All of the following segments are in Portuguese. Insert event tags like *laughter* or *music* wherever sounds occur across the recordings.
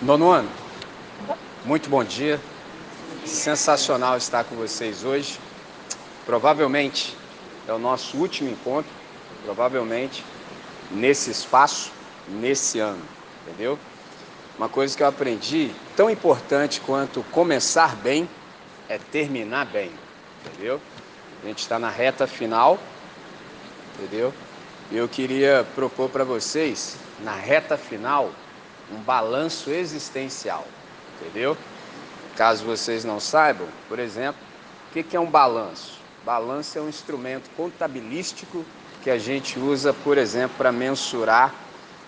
Nono ano, muito bom dia. Sensacional estar com vocês hoje. Provavelmente é o nosso último encontro, provavelmente nesse espaço, nesse ano, entendeu? Uma coisa que eu aprendi, tão importante quanto começar bem, é terminar bem, entendeu? A gente está na reta final, entendeu? Eu queria propor para vocês, na reta final, um balanço existencial, entendeu? Caso vocês não saibam, por exemplo, o que é um balanço? Balanço é um instrumento contabilístico que a gente usa, por exemplo, para mensurar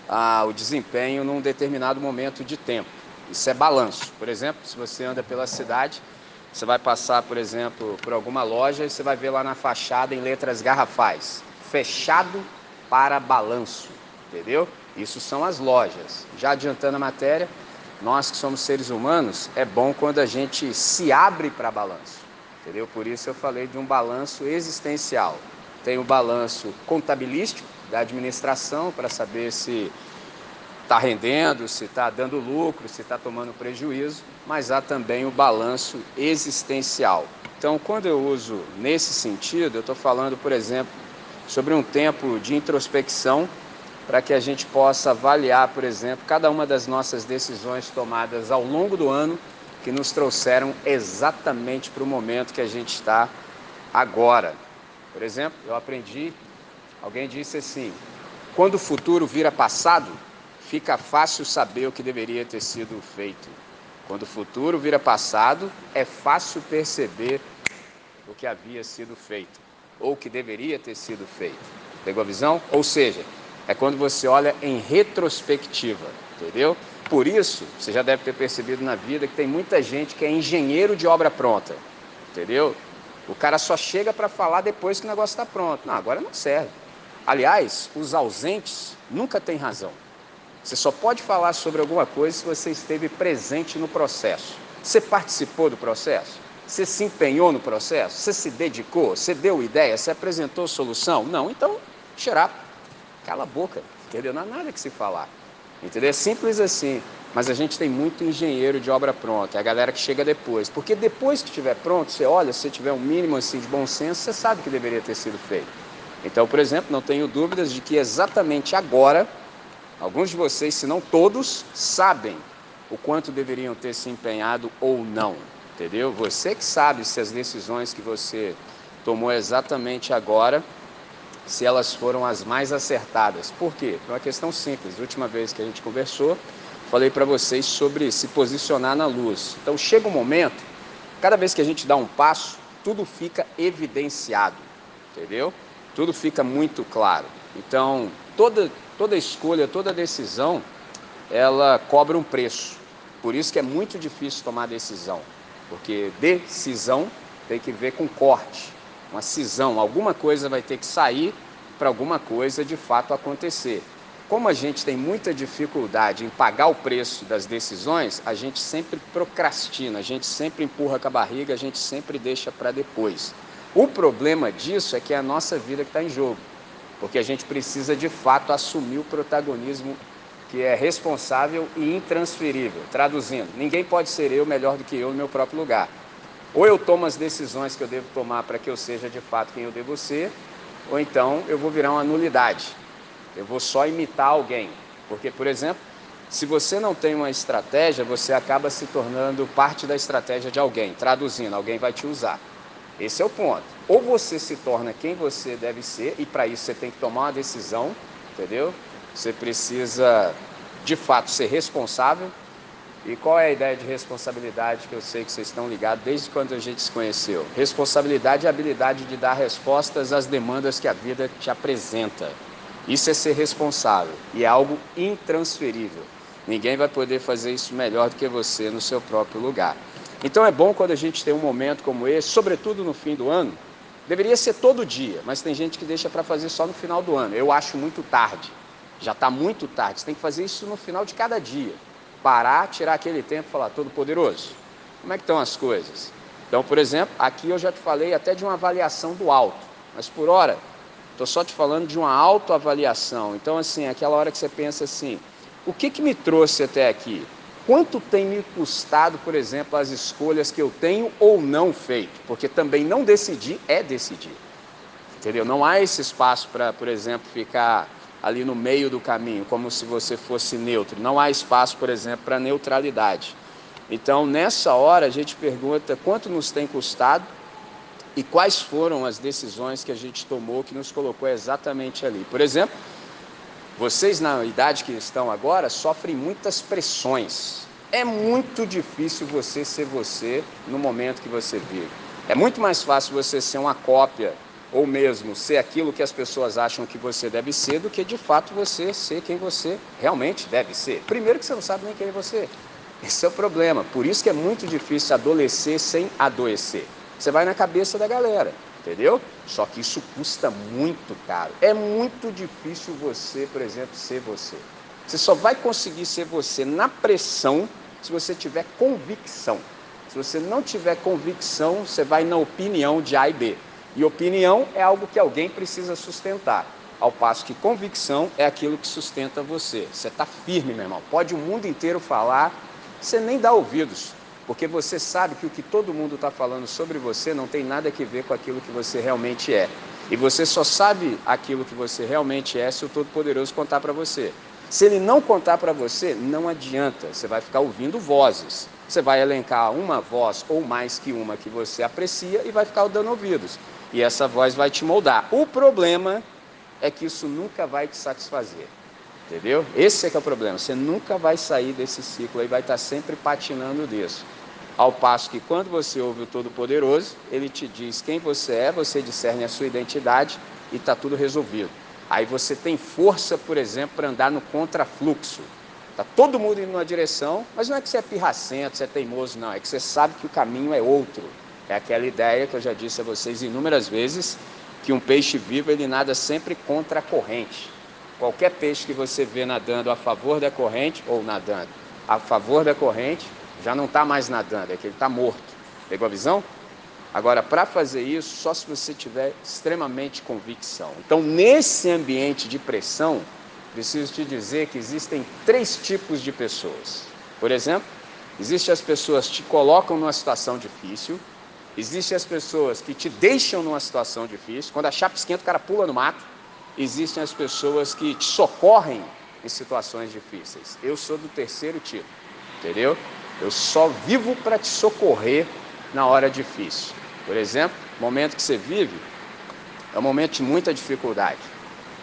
ah, o desempenho num determinado momento de tempo. Isso é balanço. Por exemplo, se você anda pela cidade, você vai passar, por exemplo, por alguma loja e você vai ver lá na fachada em letras garrafais: fechado para balanço, entendeu? Isso são as lojas. Já adiantando a matéria, nós que somos seres humanos, é bom quando a gente se abre para balanço, entendeu? Por isso eu falei de um balanço existencial. Tem o balanço contabilístico da administração para saber se está rendendo, se está dando lucro, se está tomando prejuízo, mas há também o balanço existencial. Então, quando eu uso nesse sentido, eu estou falando, por exemplo, sobre um tempo de introspecção para que a gente possa avaliar, por exemplo, cada uma das nossas decisões tomadas ao longo do ano que nos trouxeram exatamente para o momento que a gente está agora. Por exemplo, eu aprendi, alguém disse assim: quando o futuro vira passado, fica fácil saber o que deveria ter sido feito. Quando o futuro vira passado, é fácil perceber o que havia sido feito ou o que deveria ter sido feito. Pegou a visão? Ou seja, é quando você olha em retrospectiva, entendeu? Por isso, você já deve ter percebido na vida que tem muita gente que é engenheiro de obra pronta, entendeu? O cara só chega para falar depois que o negócio está pronto. Não, agora não serve. Aliás, os ausentes nunca têm razão. Você só pode falar sobre alguma coisa se você esteve presente no processo. Você participou do processo? Você se empenhou no processo? Você se dedicou? Você deu ideia? Você apresentou solução? Não, então, xerapo cala a boca, entendeu? Não há nada que se falar, entendeu? É simples assim. Mas a gente tem muito engenheiro de obra pronta, é a galera que chega depois. Porque depois que estiver pronto, você olha, se tiver um mínimo assim de bom senso, você sabe que deveria ter sido feito. Então, por exemplo, não tenho dúvidas de que exatamente agora, alguns de vocês, se não todos, sabem o quanto deveriam ter se empenhado ou não, entendeu? Você que sabe se as decisões que você tomou exatamente agora se elas foram as mais acertadas. Por quê? Por uma questão simples. A última vez que a gente conversou, falei para vocês sobre se posicionar na luz. Então chega um momento, cada vez que a gente dá um passo, tudo fica evidenciado, entendeu? Tudo fica muito claro. Então, toda, toda escolha, toda decisão, ela cobra um preço. Por isso que é muito difícil tomar decisão, porque decisão tem que ver com corte uma cisão, alguma coisa vai ter que sair para alguma coisa de fato acontecer. Como a gente tem muita dificuldade em pagar o preço das decisões, a gente sempre procrastina, a gente sempre empurra com a barriga, a gente sempre deixa para depois. O problema disso é que é a nossa vida que está em jogo, porque a gente precisa de fato assumir o protagonismo que é responsável e intransferível. Traduzindo, ninguém pode ser eu melhor do que eu no meu próprio lugar. Ou eu tomo as decisões que eu devo tomar para que eu seja de fato quem eu devo ser, ou então eu vou virar uma nulidade. Eu vou só imitar alguém. Porque, por exemplo, se você não tem uma estratégia, você acaba se tornando parte da estratégia de alguém. Traduzindo, alguém vai te usar. Esse é o ponto. Ou você se torna quem você deve ser, e para isso você tem que tomar uma decisão, entendeu? Você precisa, de fato, ser responsável e qual é a ideia de responsabilidade que eu sei que vocês estão ligados desde quando a gente se conheceu? Responsabilidade é a habilidade de dar respostas às demandas que a vida te apresenta. Isso é ser responsável e é algo intransferível. Ninguém vai poder fazer isso melhor do que você no seu próprio lugar. Então é bom quando a gente tem um momento como esse, sobretudo no fim do ano. Deveria ser todo dia, mas tem gente que deixa para fazer só no final do ano. Eu acho muito tarde. Já está muito tarde. Você tem que fazer isso no final de cada dia parar, tirar aquele tempo e falar, todo-poderoso, como é que estão as coisas? Então, por exemplo, aqui eu já te falei até de uma avaliação do alto, mas por hora, estou só te falando de uma autoavaliação. Então, assim, aquela hora que você pensa assim, o que, que me trouxe até aqui? quanto tem me custado, por exemplo, as escolhas que eu tenho ou não feito, porque também não decidir é decidir. Entendeu? Não há esse espaço para, por exemplo, ficar ali no meio do caminho, como se você fosse neutro. Não há espaço, por exemplo, para neutralidade. Então, nessa hora, a gente pergunta quanto nos tem custado e quais foram as decisões que a gente tomou que nos colocou exatamente ali. Por exemplo, vocês na idade que estão agora sofrem muitas pressões. É muito difícil você ser você no momento que você vive. É muito mais fácil você ser uma cópia ou mesmo ser aquilo que as pessoas acham que você deve ser do que de fato você ser quem você realmente deve ser. Primeiro que você não sabe nem quem é você. Esse é o problema. Por isso que é muito difícil adolescer sem adoecer. Você vai na cabeça da galera entendeu? Só que isso custa muito caro. É muito difícil você, por exemplo, ser você. Você só vai conseguir ser você na pressão se você tiver convicção. Se você não tiver convicção, você vai na opinião de A e B. E opinião é algo que alguém precisa sustentar. Ao passo que convicção é aquilo que sustenta você. Você está firme, meu irmão. Pode o mundo inteiro falar, você nem dá ouvidos porque você sabe que o que todo mundo está falando sobre você não tem nada a ver com aquilo que você realmente é. E você só sabe aquilo que você realmente é se o Todo-Poderoso contar para você. Se ele não contar para você, não adianta, você vai ficar ouvindo vozes. Você vai elencar uma voz ou mais que uma que você aprecia e vai ficar dando ouvidos. E essa voz vai te moldar. O problema é que isso nunca vai te satisfazer. Entendeu? Esse é que é o problema. Você nunca vai sair desse ciclo aí, vai estar sempre patinando disso. Ao passo que quando você ouve o Todo-Poderoso, ele te diz quem você é, você discerne a sua identidade e está tudo resolvido. Aí você tem força, por exemplo, para andar no contrafluxo. Está todo mundo indo numa direção, mas não é que você é pirracento, você é teimoso, não. É que você sabe que o caminho é outro. É aquela ideia que eu já disse a vocês inúmeras vezes, que um peixe vivo ele nada sempre contra a corrente. Qualquer peixe que você vê nadando a favor da corrente, ou nadando a favor da corrente, já não está mais nadando, é que ele está morto. Pegou a visão? Agora, para fazer isso, só se você tiver extremamente convicção. Então, nesse ambiente de pressão, preciso te dizer que existem três tipos de pessoas. Por exemplo, existem as pessoas que te colocam numa situação difícil, existem as pessoas que te deixam numa situação difícil, quando a chapa esquenta, o cara pula no mato, existem as pessoas que te socorrem em situações difíceis. Eu sou do terceiro tipo, entendeu? Eu só vivo para te socorrer na hora difícil. Por exemplo, o momento que você vive é um momento de muita dificuldade.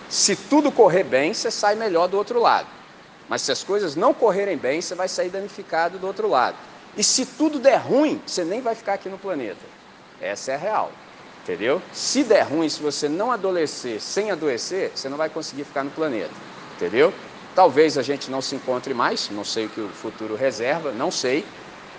Se tudo correr bem, você sai melhor do outro lado. Mas se as coisas não correrem bem, você vai sair danificado do outro lado. E se tudo der ruim, você nem vai ficar aqui no planeta. Essa é a real. Entendeu? Se der ruim, se você não adoecer sem adoecer, você não vai conseguir ficar no planeta. Entendeu? Talvez a gente não se encontre mais, não sei o que o futuro reserva, não sei.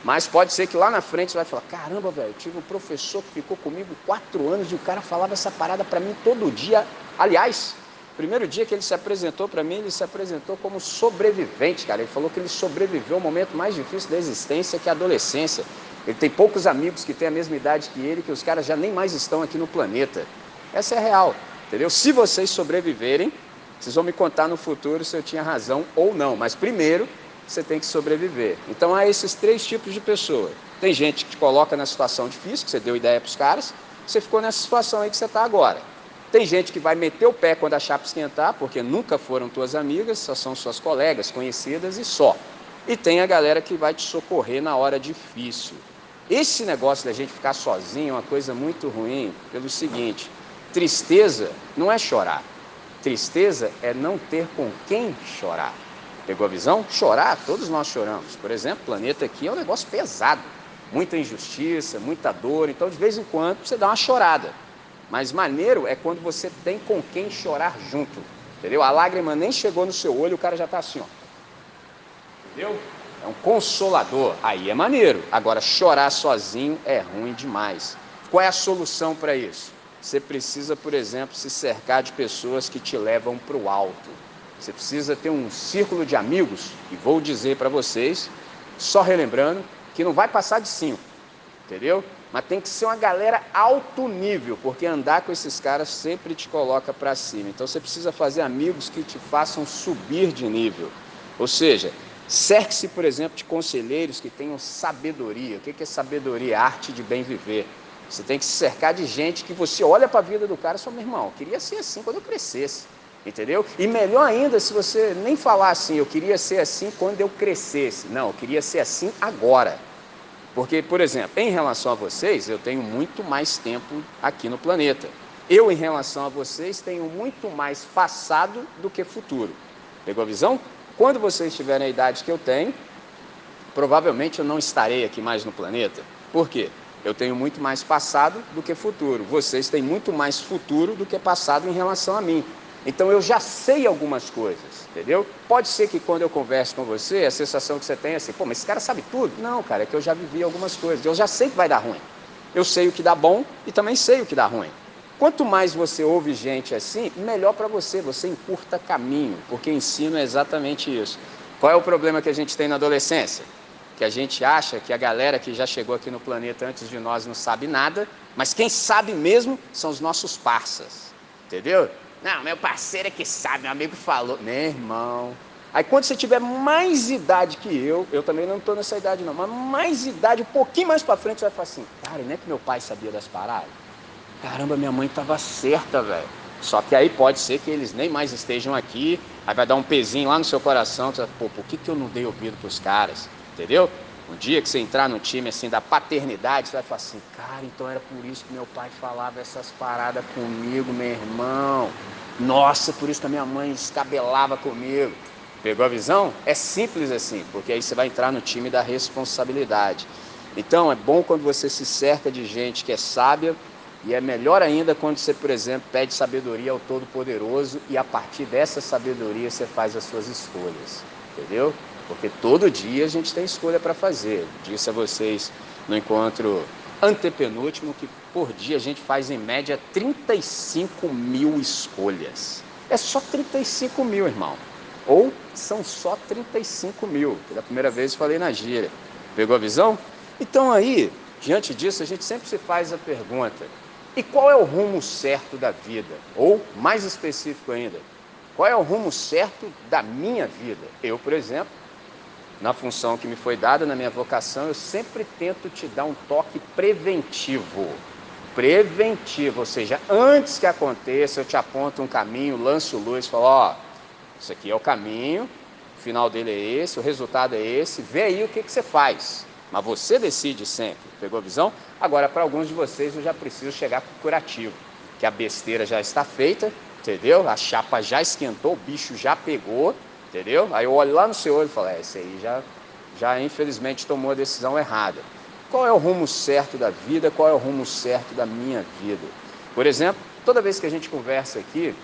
Mas pode ser que lá na frente você vai falar: caramba, velho, tive um professor que ficou comigo quatro anos e o cara falava essa parada para mim todo dia. Aliás, primeiro dia que ele se apresentou para mim, ele se apresentou como sobrevivente, cara. Ele falou que ele sobreviveu ao momento mais difícil da existência, que é a adolescência. Ele tem poucos amigos que têm a mesma idade que ele, que os caras já nem mais estão aqui no planeta. Essa é real, entendeu? Se vocês sobreviverem, vocês vão me contar no futuro se eu tinha razão ou não. Mas primeiro, você tem que sobreviver. Então há esses três tipos de pessoa. Tem gente que te coloca na situação difícil, que você deu ideia para os caras, você ficou nessa situação aí que você está agora. Tem gente que vai meter o pé quando a chapa esquentar, porque nunca foram tuas amigas, só são suas colegas, conhecidas e só. E tem a galera que vai te socorrer na hora difícil. Esse negócio da gente ficar sozinho é uma coisa muito ruim, pelo seguinte: tristeza não é chorar, tristeza é não ter com quem chorar. Pegou a visão? Chorar, todos nós choramos. Por exemplo, o planeta aqui é um negócio pesado, muita injustiça, muita dor, então de vez em quando você dá uma chorada. Mas maneiro é quando você tem com quem chorar junto. Entendeu? A lágrima nem chegou no seu olho, o cara já está assim, ó. Entendeu? é um consolador, aí é maneiro. Agora, chorar sozinho é ruim demais. Qual é a solução para isso? Você precisa, por exemplo, se cercar de pessoas que te levam para o alto. Você precisa ter um círculo de amigos, e vou dizer para vocês, só relembrando, que não vai passar de cinco, entendeu? Mas tem que ser uma galera alto nível, porque andar com esses caras sempre te coloca para cima. Então você precisa fazer amigos que te façam subir de nível. Ou seja, Cerque-se, por exemplo, de conselheiros que tenham sabedoria. O que é sabedoria? Arte de bem viver. Você tem que se cercar de gente que você olha para a vida do cara e fala, meu irmão, queria ser assim quando eu crescesse. Entendeu? E melhor ainda se você nem falar assim, eu queria ser assim quando eu crescesse. Não, eu queria ser assim agora. Porque, por exemplo, em relação a vocês, eu tenho muito mais tempo aqui no planeta. Eu, em relação a vocês, tenho muito mais passado do que futuro. Pegou a visão? Quando vocês tiverem a idade que eu tenho, provavelmente eu não estarei aqui mais no planeta. Por quê? Eu tenho muito mais passado do que futuro. Vocês têm muito mais futuro do que passado em relação a mim. Então eu já sei algumas coisas, entendeu? Pode ser que quando eu converso com você, a sensação que você tem é assim, pô, mas esse cara sabe tudo? Não, cara, é que eu já vivi algumas coisas. Eu já sei que vai dar ruim. Eu sei o que dá bom e também sei o que dá ruim. Quanto mais você ouve gente assim, melhor para você, você encurta caminho, porque ensino é exatamente isso. Qual é o problema que a gente tem na adolescência? Que a gente acha que a galera que já chegou aqui no planeta antes de nós não sabe nada, mas quem sabe mesmo são os nossos parças, entendeu? Não, meu parceiro é que sabe, meu amigo falou. Meu irmão. Aí quando você tiver mais idade que eu, eu também não estou nessa idade não, mas mais idade, um pouquinho mais para frente, você vai falar assim, cara, não é que meu pai sabia das paradas? Caramba, minha mãe estava certa, velho. Só que aí pode ser que eles nem mais estejam aqui, aí vai dar um pezinho lá no seu coração, você vai, pô, por que, que eu não dei ouvido para os caras? Entendeu? Um dia que você entrar no time assim da paternidade, você vai falar assim, cara, então era por isso que meu pai falava essas paradas comigo, meu irmão. Nossa, por isso que a minha mãe escabelava comigo. Pegou a visão? É simples assim, porque aí você vai entrar no time da responsabilidade. Então é bom quando você se cerca de gente que é sábia e é melhor ainda quando você, por exemplo, pede sabedoria ao Todo-Poderoso e a partir dessa sabedoria você faz as suas escolhas. Entendeu? Porque todo dia a gente tem escolha para fazer. Disse a vocês no encontro antepenúltimo que por dia a gente faz em média 35 mil escolhas. É só 35 mil, irmão. Ou são só 35 mil. Pela primeira vez falei na gíria. Pegou a visão? Então aí, diante disso, a gente sempre se faz a pergunta: e qual é o rumo certo da vida? Ou, mais específico ainda, qual é o rumo certo da minha vida? Eu, por exemplo, na função que me foi dada, na minha vocação, eu sempre tento te dar um toque preventivo. Preventivo, ou seja, antes que aconteça, eu te aponto um caminho, lanço luz, falo, ó, isso aqui é o caminho, o final dele é esse, o resultado é esse, vê aí o que, que você faz. Mas você decide sempre, pegou a visão? Agora, para alguns de vocês, eu já preciso chegar para o curativo, que a besteira já está feita, entendeu? A chapa já esquentou, o bicho já pegou, Entendeu? Aí eu olho lá no seu olho e falo, é, esse aí já, já infelizmente tomou a decisão errada. Qual é o rumo certo da vida? Qual é o rumo certo da minha vida? Por exemplo, toda vez que a gente conversa aqui,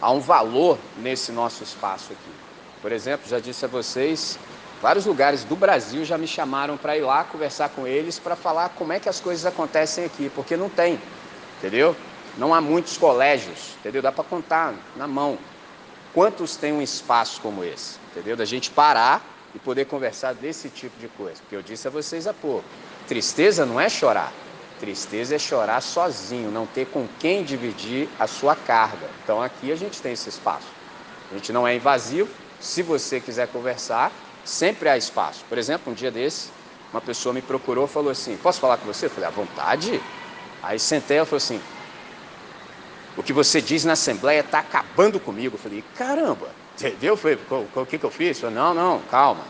há um valor nesse nosso espaço aqui. Por exemplo, já disse a vocês, vários lugares do Brasil já me chamaram para ir lá conversar com eles para falar como é que as coisas acontecem aqui, porque não tem, entendeu? Não há muitos colégios, entendeu? Dá para contar na mão. Quantos têm um espaço como esse? Entendeu? Da gente parar e poder conversar desse tipo de coisa. Porque eu disse a vocês há pouco: tristeza não é chorar. Tristeza é chorar sozinho, não ter com quem dividir a sua carga. Então aqui a gente tem esse espaço. A gente não é invasivo. Se você quiser conversar, sempre há espaço. Por exemplo, um dia desse, uma pessoa me procurou e falou assim: Posso falar com você? Eu falei: À vontade. Aí sentei e falou assim: o que você diz na Assembleia está acabando comigo. Eu falei, caramba, entendeu? Foi, o que, que eu fiz? Falei, não, não, calma,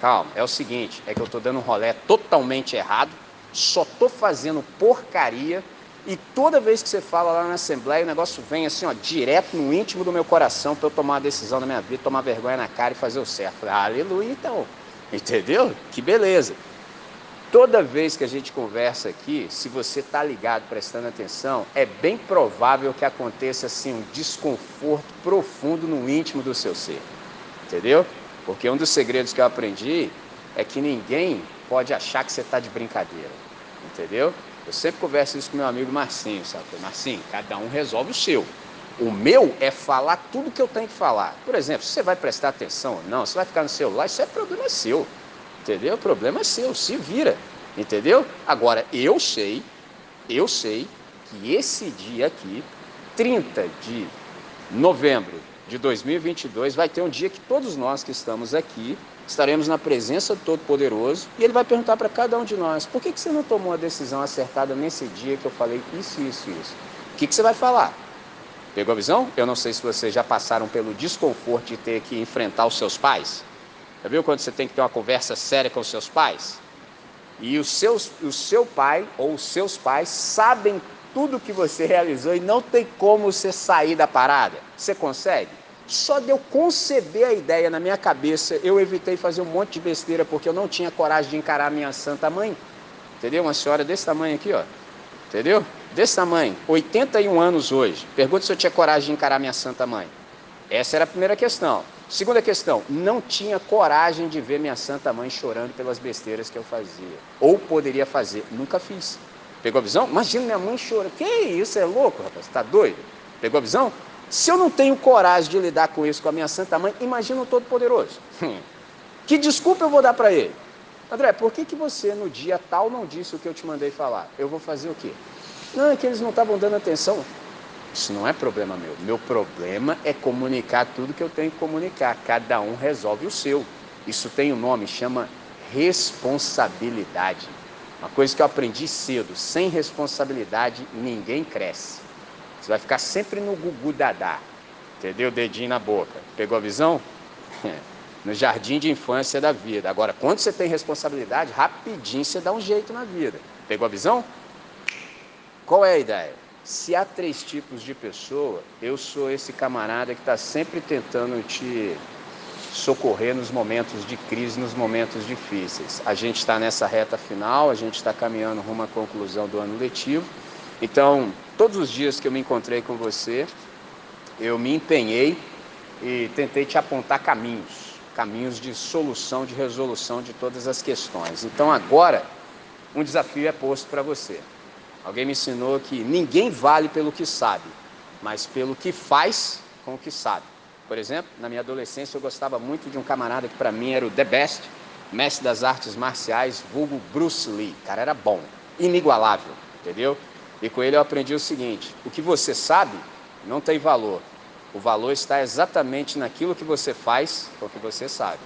calma. É o seguinte, é que eu estou dando um rolé totalmente errado, só estou fazendo porcaria e toda vez que você fala lá na Assembleia, o negócio vem assim, ó, direto no íntimo do meu coração para eu tomar uma decisão na minha vida, tomar vergonha na cara e fazer o certo. Falei, aleluia, então. Entendeu? Que beleza. Toda vez que a gente conversa aqui, se você está ligado, prestando atenção, é bem provável que aconteça assim um desconforto profundo no íntimo do seu ser. Entendeu? Porque um dos segredos que eu aprendi é que ninguém pode achar que você está de brincadeira. Entendeu? Eu sempre converso isso com meu amigo Marcinho, sabe? Marcinho, cada um resolve o seu. O meu é falar tudo que eu tenho que falar. Por exemplo, se você vai prestar atenção ou não, se vai ficar no celular, isso é problema seu. Entendeu? O problema é seu, se vira. Entendeu? Agora, eu sei, eu sei que esse dia aqui, 30 de novembro de 2022, vai ter um dia que todos nós que estamos aqui estaremos na presença do Todo-Poderoso e ele vai perguntar para cada um de nós: por que, que você não tomou a decisão acertada nesse dia que eu falei isso, isso, isso? O que, que você vai falar? Pegou a visão? Eu não sei se vocês já passaram pelo desconforto de ter que enfrentar os seus pais. Já viu quando você tem que ter uma conversa séria com os seus pais? E os seus, o seu pai ou os seus pais sabem tudo que você realizou e não tem como você sair da parada. Você consegue? Só de eu conceber a ideia na minha cabeça, eu evitei fazer um monte de besteira porque eu não tinha coragem de encarar minha santa mãe. Entendeu? Uma senhora desse tamanho aqui, ó. Entendeu? Desse tamanho, 81 anos hoje. Pergunta se eu tinha coragem de encarar minha santa mãe. Essa era a primeira questão. Segunda questão, não tinha coragem de ver minha santa mãe chorando pelas besteiras que eu fazia. Ou poderia fazer. Nunca fiz. Pegou a visão? Imagina minha mãe chorando. Que isso, é louco, rapaz? Está doido? Pegou a visão? Se eu não tenho coragem de lidar com isso com a minha santa mãe, imagina o Todo-Poderoso. que desculpa eu vou dar para ele? André, por que, que você no dia tal não disse o que eu te mandei falar? Eu vou fazer o quê? Não, é que eles não estavam dando atenção. Isso não é problema meu. Meu problema é comunicar tudo que eu tenho que comunicar. Cada um resolve o seu. Isso tem um nome, chama responsabilidade. Uma coisa que eu aprendi cedo: sem responsabilidade ninguém cresce. Você vai ficar sempre no gugu dadá. Entendeu? Dedinho na boca. Pegou a visão? *laughs* no jardim de infância da vida. Agora, quando você tem responsabilidade, rapidinho você dá um jeito na vida. Pegou a visão? Qual é a ideia? Se há três tipos de pessoa, eu sou esse camarada que está sempre tentando te socorrer nos momentos de crise, nos momentos difíceis. A gente está nessa reta final, a gente está caminhando rumo à conclusão do ano letivo. Então, todos os dias que eu me encontrei com você, eu me empenhei e tentei te apontar caminhos, caminhos de solução, de resolução de todas as questões. Então, agora, um desafio é posto para você. Alguém me ensinou que ninguém vale pelo que sabe, mas pelo que faz com o que sabe. Por exemplo, na minha adolescência eu gostava muito de um camarada que para mim era o the best, mestre das artes marciais, vulgo Bruce Lee. Cara era bom, inigualável, entendeu? E com ele eu aprendi o seguinte: o que você sabe não tem valor. O valor está exatamente naquilo que você faz com o que você sabe.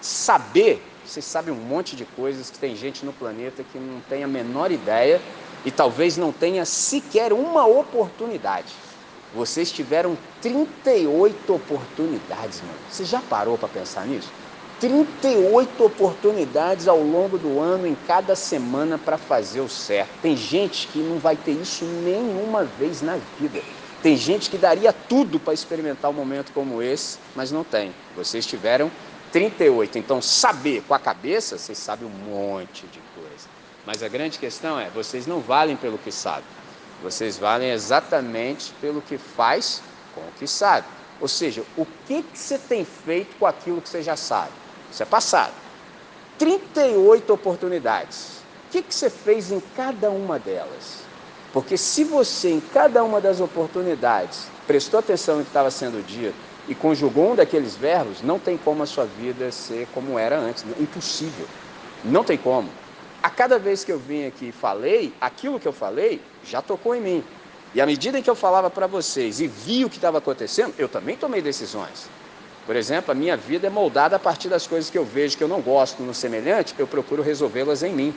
Saber, você sabe um monte de coisas que tem gente no planeta que não tem a menor ideia e talvez não tenha sequer uma oportunidade. Vocês tiveram 38 oportunidades, mano. Você já parou para pensar nisso? 38 oportunidades ao longo do ano, em cada semana, para fazer o certo. Tem gente que não vai ter isso nenhuma vez na vida. Tem gente que daria tudo para experimentar um momento como esse, mas não tem. Vocês tiveram 38. Então, saber com a cabeça, vocês sabem um monte de. Mas a grande questão é: vocês não valem pelo que sabem, vocês valem exatamente pelo que faz com o que sabe. Ou seja, o que, que você tem feito com aquilo que você já sabe? Isso é passado. 38 oportunidades. O que, que você fez em cada uma delas? Porque se você, em cada uma das oportunidades, prestou atenção no que estava sendo dito e conjugou um daqueles verbos, não tem como a sua vida ser como era antes. Impossível. Não tem como a cada vez que eu vim aqui e falei, aquilo que eu falei já tocou em mim. E à medida que eu falava para vocês e vi o que estava acontecendo, eu também tomei decisões. Por exemplo, a minha vida é moldada a partir das coisas que eu vejo que eu não gosto no semelhante, eu procuro resolvê-las em mim.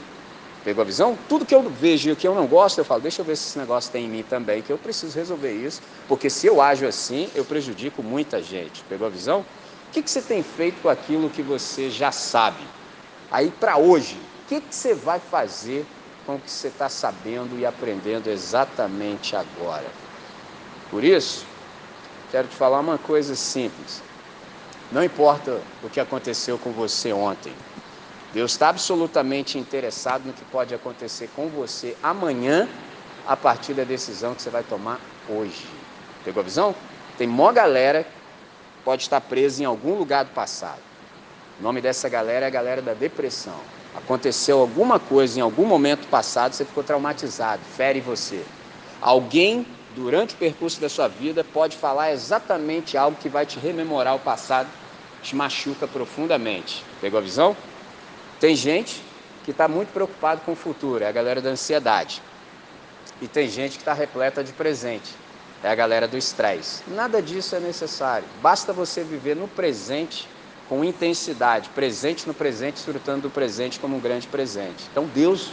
Pegou a visão? Tudo que eu vejo e que eu não gosto, eu falo, deixa eu ver se esse negócio tem em mim também, que eu preciso resolver isso, porque se eu ajo assim, eu prejudico muita gente. Pegou a visão? O que, que você tem feito com aquilo que você já sabe? Aí para hoje, que, que você vai fazer com o que você está sabendo e aprendendo exatamente agora? Por isso, quero te falar uma coisa simples. Não importa o que aconteceu com você ontem, Deus está absolutamente interessado no que pode acontecer com você amanhã, a partir da decisão que você vai tomar hoje. Pegou a visão? Tem mó galera que pode estar presa em algum lugar do passado. O nome dessa galera é a galera da depressão. Aconteceu alguma coisa em algum momento passado, você ficou traumatizado, fere você. Alguém, durante o percurso da sua vida, pode falar exatamente algo que vai te rememorar o passado, te machuca profundamente. Pegou a visão? Tem gente que está muito preocupado com o futuro, é a galera da ansiedade. E tem gente que está repleta de presente, é a galera do estresse. Nada disso é necessário. Basta você viver no presente com intensidade, presente no presente, desfrutando do presente como um grande presente. Então Deus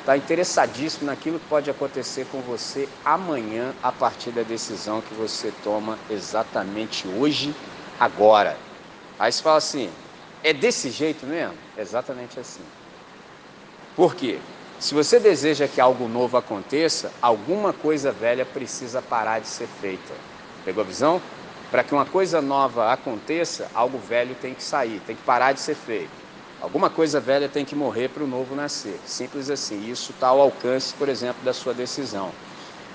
está interessadíssimo naquilo que pode acontecer com você amanhã a partir da decisão que você toma exatamente hoje, agora. Aí você fala assim: é desse jeito mesmo? Exatamente assim. Por quê? Se você deseja que algo novo aconteça, alguma coisa velha precisa parar de ser feita. Pegou a visão? Para que uma coisa nova aconteça, algo velho tem que sair, tem que parar de ser feito. Alguma coisa velha tem que morrer para o novo nascer. Simples assim. Isso está ao alcance, por exemplo, da sua decisão.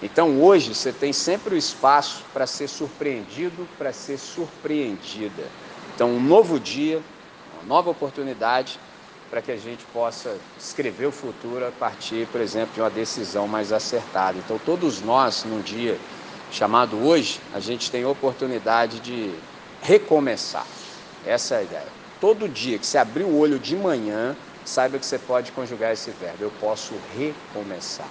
Então hoje você tem sempre o espaço para ser surpreendido, para ser surpreendida. Então um novo dia, uma nova oportunidade para que a gente possa escrever o futuro a partir, por exemplo, de uma decisão mais acertada. Então, todos nós, num dia chamado hoje, a gente tem oportunidade de recomeçar. Essa é a ideia. Todo dia que você abrir o olho de manhã, saiba que você pode conjugar esse verbo. Eu posso recomeçar.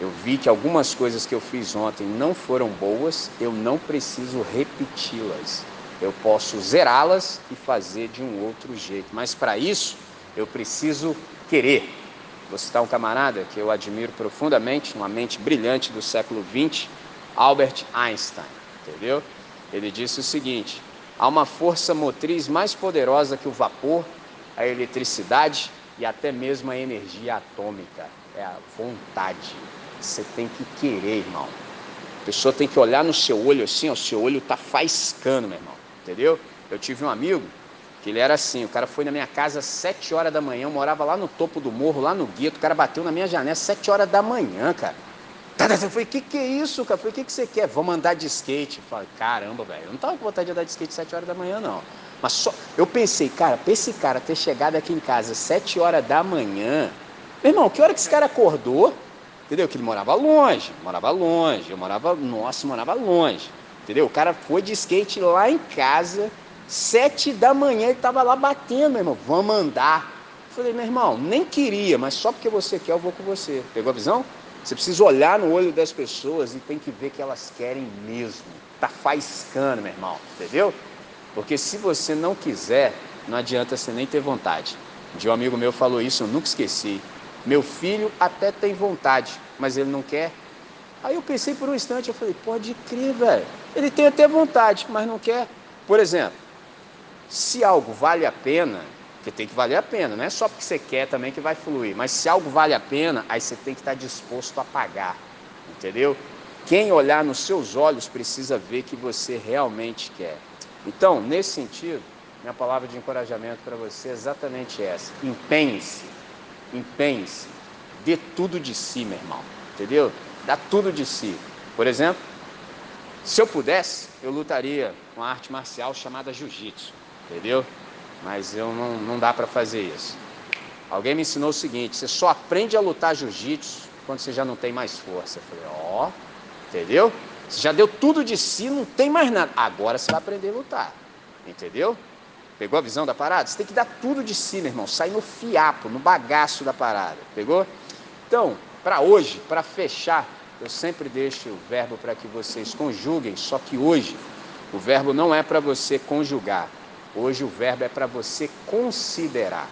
Eu vi que algumas coisas que eu fiz ontem não foram boas, eu não preciso repeti-las. Eu posso zerá-las e fazer de um outro jeito. Mas para isso, eu preciso querer. Vou citar um camarada que eu admiro profundamente, uma mente brilhante do século XX, Albert Einstein, entendeu? Ele disse o seguinte: há uma força motriz mais poderosa que o vapor, a eletricidade e até mesmo a energia atômica. É a vontade. Você tem que querer, irmão. A pessoa tem que olhar no seu olho assim, o seu olho está faiscando, meu irmão. Entendeu? Eu tive um amigo que ele era assim, o cara foi na minha casa às 7 horas da manhã, eu morava lá no topo do morro, lá no gueto, o cara bateu na minha janela às 7 horas da manhã, cara. Eu falei, o que, que é isso, cara? Eu falei, o que, que você quer? Vamos andar de skate. Eu falei, caramba, velho, eu não tava com vontade de andar de skate às 7 horas da manhã, não. Mas só, eu pensei, cara, pra esse cara ter chegado aqui em casa às 7 horas da manhã, meu irmão, que hora que esse cara acordou? Entendeu? Que ele morava longe, morava longe, eu morava, nossa, morava longe. Entendeu? O cara foi de skate lá em casa, Sete da manhã ele estava lá batendo, meu irmão. Vamos andar. Eu falei, meu irmão, nem queria, mas só porque você quer eu vou com você. Pegou a visão? Você precisa olhar no olho das pessoas e tem que ver que elas querem mesmo. Tá faiscando, meu irmão. Entendeu? Porque se você não quiser, não adianta você nem ter vontade. Um dia um amigo meu falou isso, eu nunca esqueci. Meu filho até tem vontade, mas ele não quer. Aí eu pensei por um instante, eu falei, pode crer, velho. Ele tem até vontade, mas não quer. Por exemplo, se algo vale a pena, que tem que valer a pena, não é só porque você quer também que vai fluir, mas se algo vale a pena, aí você tem que estar disposto a pagar, entendeu? Quem olhar nos seus olhos precisa ver que você realmente quer. Então, nesse sentido, minha palavra de encorajamento para você é exatamente essa: empenhe-se, empenhe-se, dê tudo de si, meu irmão, entendeu? Dá tudo de si. Por exemplo, se eu pudesse, eu lutaria com a arte marcial chamada jiu-jitsu entendeu? Mas eu não, não dá para fazer isso. Alguém me ensinou o seguinte: você só aprende a lutar jiu-jitsu quando você já não tem mais força. Eu falei, ó, oh, entendeu? Você já deu tudo de si, não tem mais nada. Agora você vai aprender a lutar, entendeu? Pegou a visão da parada? Você tem que dar tudo de si, meu irmão. Sair no fiapo, no bagaço da parada. Pegou? Então, para hoje, para fechar, eu sempre deixo o verbo para que vocês conjuguem, só que hoje o verbo não é para você conjugar, Hoje o verbo é para você considerar.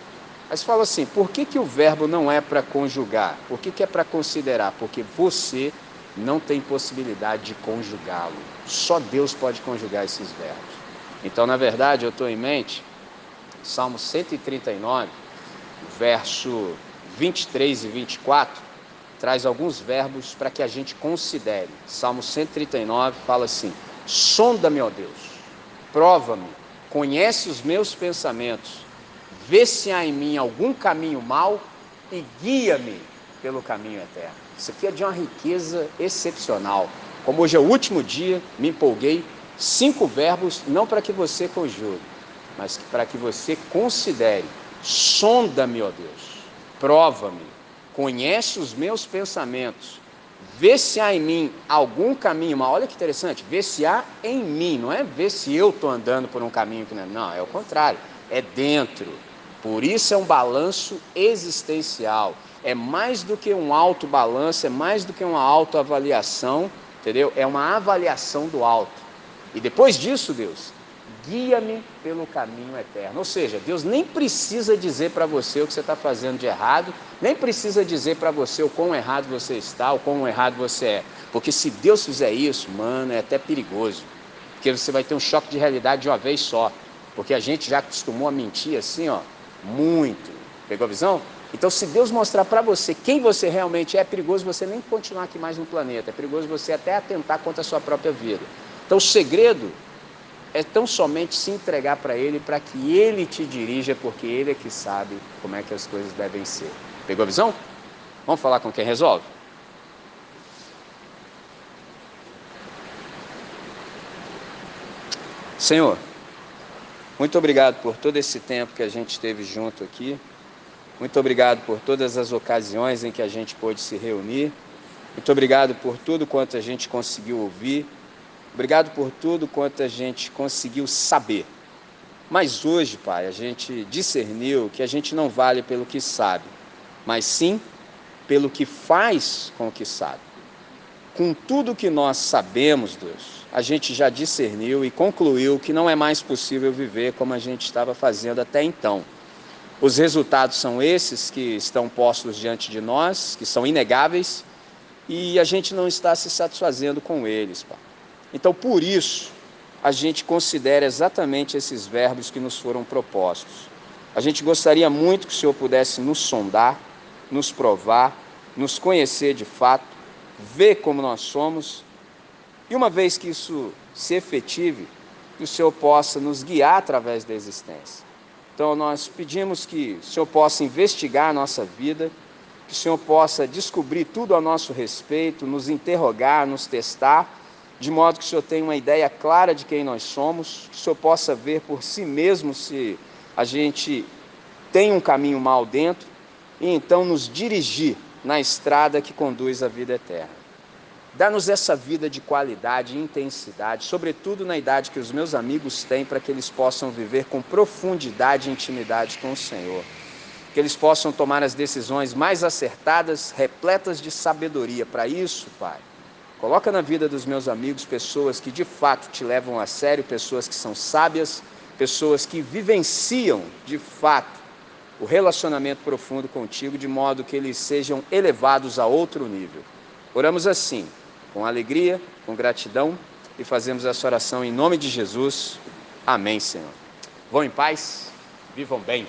Mas fala assim, por que, que o verbo não é para conjugar? Por que, que é para considerar? Porque você não tem possibilidade de conjugá-lo. Só Deus pode conjugar esses verbos. Então, na verdade, eu estou em mente, Salmo 139, verso 23 e 24, traz alguns verbos para que a gente considere. Salmo 139 fala assim: Sonda-me, ó Deus, prova-me conhece os meus pensamentos, vê se há em mim algum caminho mau e guia-me pelo caminho eterno. Isso aqui é de uma riqueza excepcional. Como hoje é o último dia, me empolguei. Cinco verbos, não para que você conjugue, mas para que você considere. Sonda-me, ó Deus, prova-me, conhece os meus pensamentos, Vê se há em mim algum caminho. Olha que interessante, vê se há em mim, não é ver se eu estou andando por um caminho que não é. Não, é o contrário, é dentro. Por isso é um balanço existencial. É mais do que um autobalanço, é mais do que uma autoavaliação entendeu? É uma avaliação do alto. E depois disso, Deus, guia-me pelo caminho eterno. Ou seja, Deus nem precisa dizer para você o que você está fazendo de errado, nem precisa dizer para você o quão errado você está, o quão errado você é. Porque se Deus fizer isso, mano, é até perigoso. Porque você vai ter um choque de realidade de uma vez só. Porque a gente já acostumou a mentir assim, ó, muito. Pegou a visão? Então, se Deus mostrar para você quem você realmente é, é perigoso você nem continuar aqui mais no planeta. É perigoso você até atentar contra a sua própria vida. Então, o segredo é tão somente se entregar para Ele, para que Ele te dirija, porque Ele é que sabe como é que as coisas devem ser. Pegou a visão? Vamos falar com quem resolve? Senhor, muito obrigado por todo esse tempo que a gente esteve junto aqui. Muito obrigado por todas as ocasiões em que a gente pôde se reunir. Muito obrigado por tudo quanto a gente conseguiu ouvir. Obrigado por tudo quanto a gente conseguiu saber. Mas hoje, Pai, a gente discerniu que a gente não vale pelo que sabe, mas sim pelo que faz com o que sabe. Com tudo que nós sabemos, Deus, a gente já discerniu e concluiu que não é mais possível viver como a gente estava fazendo até então. Os resultados são esses que estão postos diante de nós, que são inegáveis, e a gente não está se satisfazendo com eles, Pai. Então, por isso, a gente considera exatamente esses verbos que nos foram propostos. A gente gostaria muito que o Senhor pudesse nos sondar, nos provar, nos conhecer de fato, ver como nós somos, e uma vez que isso se efetive, que o Senhor possa nos guiar através da existência. Então, nós pedimos que o Senhor possa investigar a nossa vida, que o Senhor possa descobrir tudo a nosso respeito, nos interrogar, nos testar de modo que o Senhor tenha uma ideia clara de quem nós somos, que o Senhor possa ver por si mesmo se a gente tem um caminho mal dentro e então nos dirigir na estrada que conduz à vida eterna. Dá-nos essa vida de qualidade e intensidade, sobretudo na idade que os meus amigos têm, para que eles possam viver com profundidade e intimidade com o Senhor. Que eles possam tomar as decisões mais acertadas, repletas de sabedoria. Para isso, Pai, Coloca na vida dos meus amigos pessoas que de fato te levam a sério, pessoas que são sábias, pessoas que vivenciam de fato o relacionamento profundo contigo, de modo que eles sejam elevados a outro nível. Oramos assim, com alegria, com gratidão e fazemos essa oração em nome de Jesus. Amém, Senhor. Vão em paz, vivam bem.